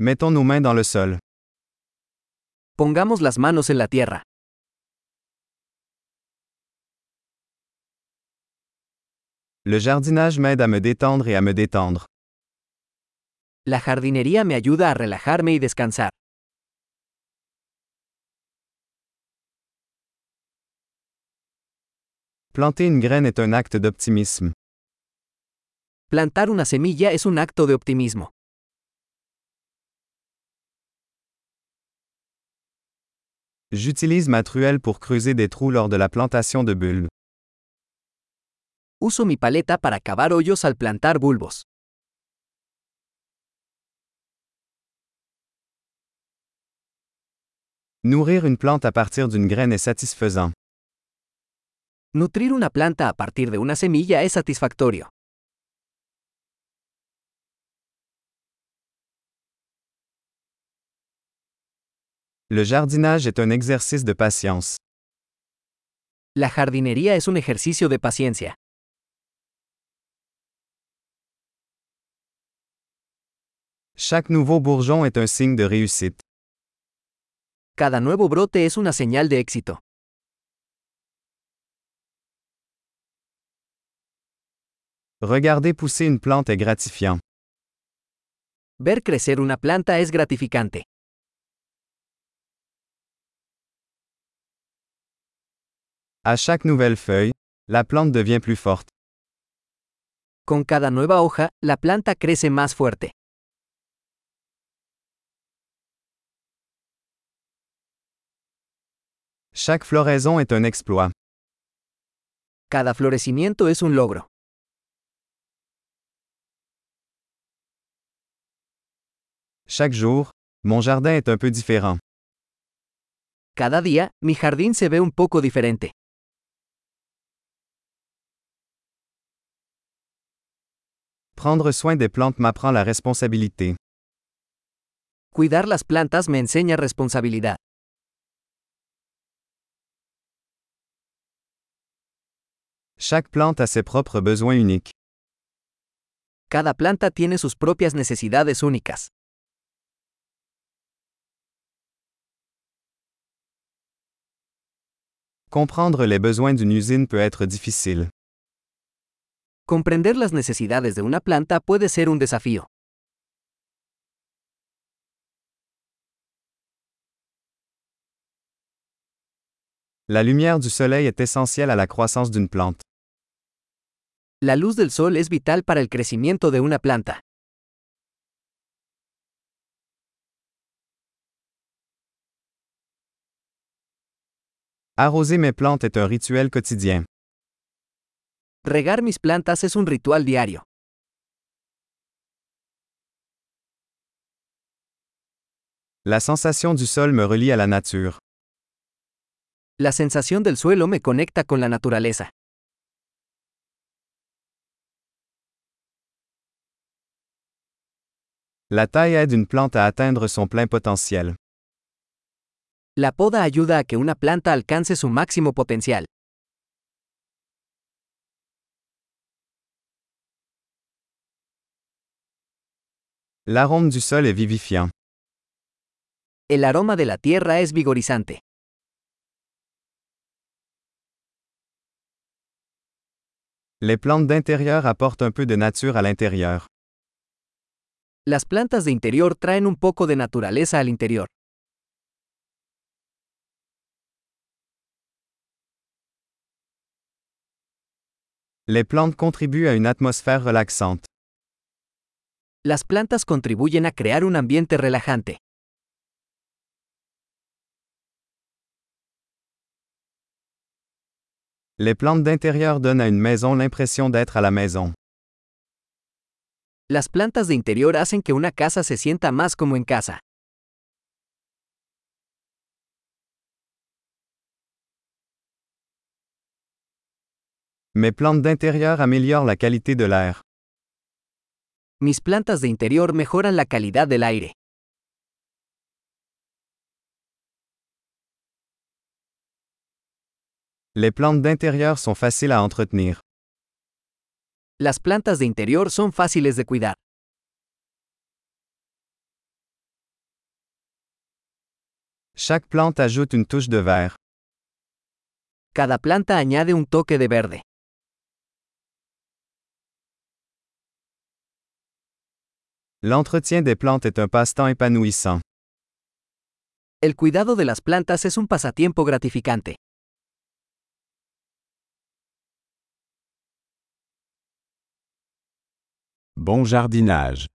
Mettons nos mains dans le sol. Pongamos las manos en la tierra. Le jardinage m'aide à me détendre et à me détendre. La jardinería me ayuda a relajarme y descansar. Planter une graine est un acte d'optimisme. Plantar una semilla es un acto de optimismo. J'utilise ma truelle pour creuser des trous lors de la plantation de bulbes. Uso mi paleta para cavar hoyos al plantar bulbos. Nourrir une plante à partir d'une graine est satisfaisant. Nutrir una planta a partir de una semilla es satisfactorio. Le jardinage est un exercice de patience. La jardinería es un ejercicio de paciencia. Chaque nouveau bourgeon est un signe de réussite. Cada nuevo brote es una señal de éxito. Regarder pousser une plante est gratifiant. Ver crecer una planta es gratificante. À chaque nouvelle feuille, la plante devient plus forte. Con cada nueva hoja, la planta crece más fuerte. Chaque floraison est un exploit. Cada florecimiento es un logro. Chaque jour, mon jardin est un peu différent. Cada día, mi jardín se ve un poco diferente. Prendre soin des plantes m'apprend la responsabilité. Cuidar las plantas me enseña responsabilidad. Chaque plante a ses propres besoins uniques. Cada planta tiene sus propias necesidades únicas. Comprendre les besoins d'une usine peut être difficile. Comprender las necesidades de una planta puede ser un desafío. La lumière du soleil est essentielle à la croissance d'une plante. La luz del sol es vital para el crecimiento de una planta. Arroser mes plantes est un rituel quotidien. Regar mis plantas es un ritual diario. La sensation du sol me relie à la nature. La sensación del suelo me conecta con la naturaleza. La taille aide une plante à atteindre son plein potentiel. La poda ayuda a que una planta alcance su máximo potencial. L'arôme du sol est vivifiant. El aroma de la tierra es vigorizante. Les plantes d'intérieur apportent un peu de nature à l'intérieur. Las plantas de interior traen un poco de naturaleza al interior. Les plantes contribuent à une atmosphère relaxante. Las plantas contribuyen a crear un ambiente relajante. Les plantes d'intérieur donnent à une maison l'impression d'être à la maison. Las plantas de interior hacen que una casa se sienta más como en casa. Mes plantes d'intérieur améliorent la qualité de l'air. Mis plantas de interior mejoran la calidad del aire. Les plantes d'intérieur sont faciles à entretenir. Las plantas de interior son fáciles de cuidar. Chaque plante ajoute une touche de vert. Cada planta añade un toque de verde. L'entretien des plantes est un passe-temps épanouissant. El cuidado de las plantas es un pasatiempo gratificante. Bon jardinage.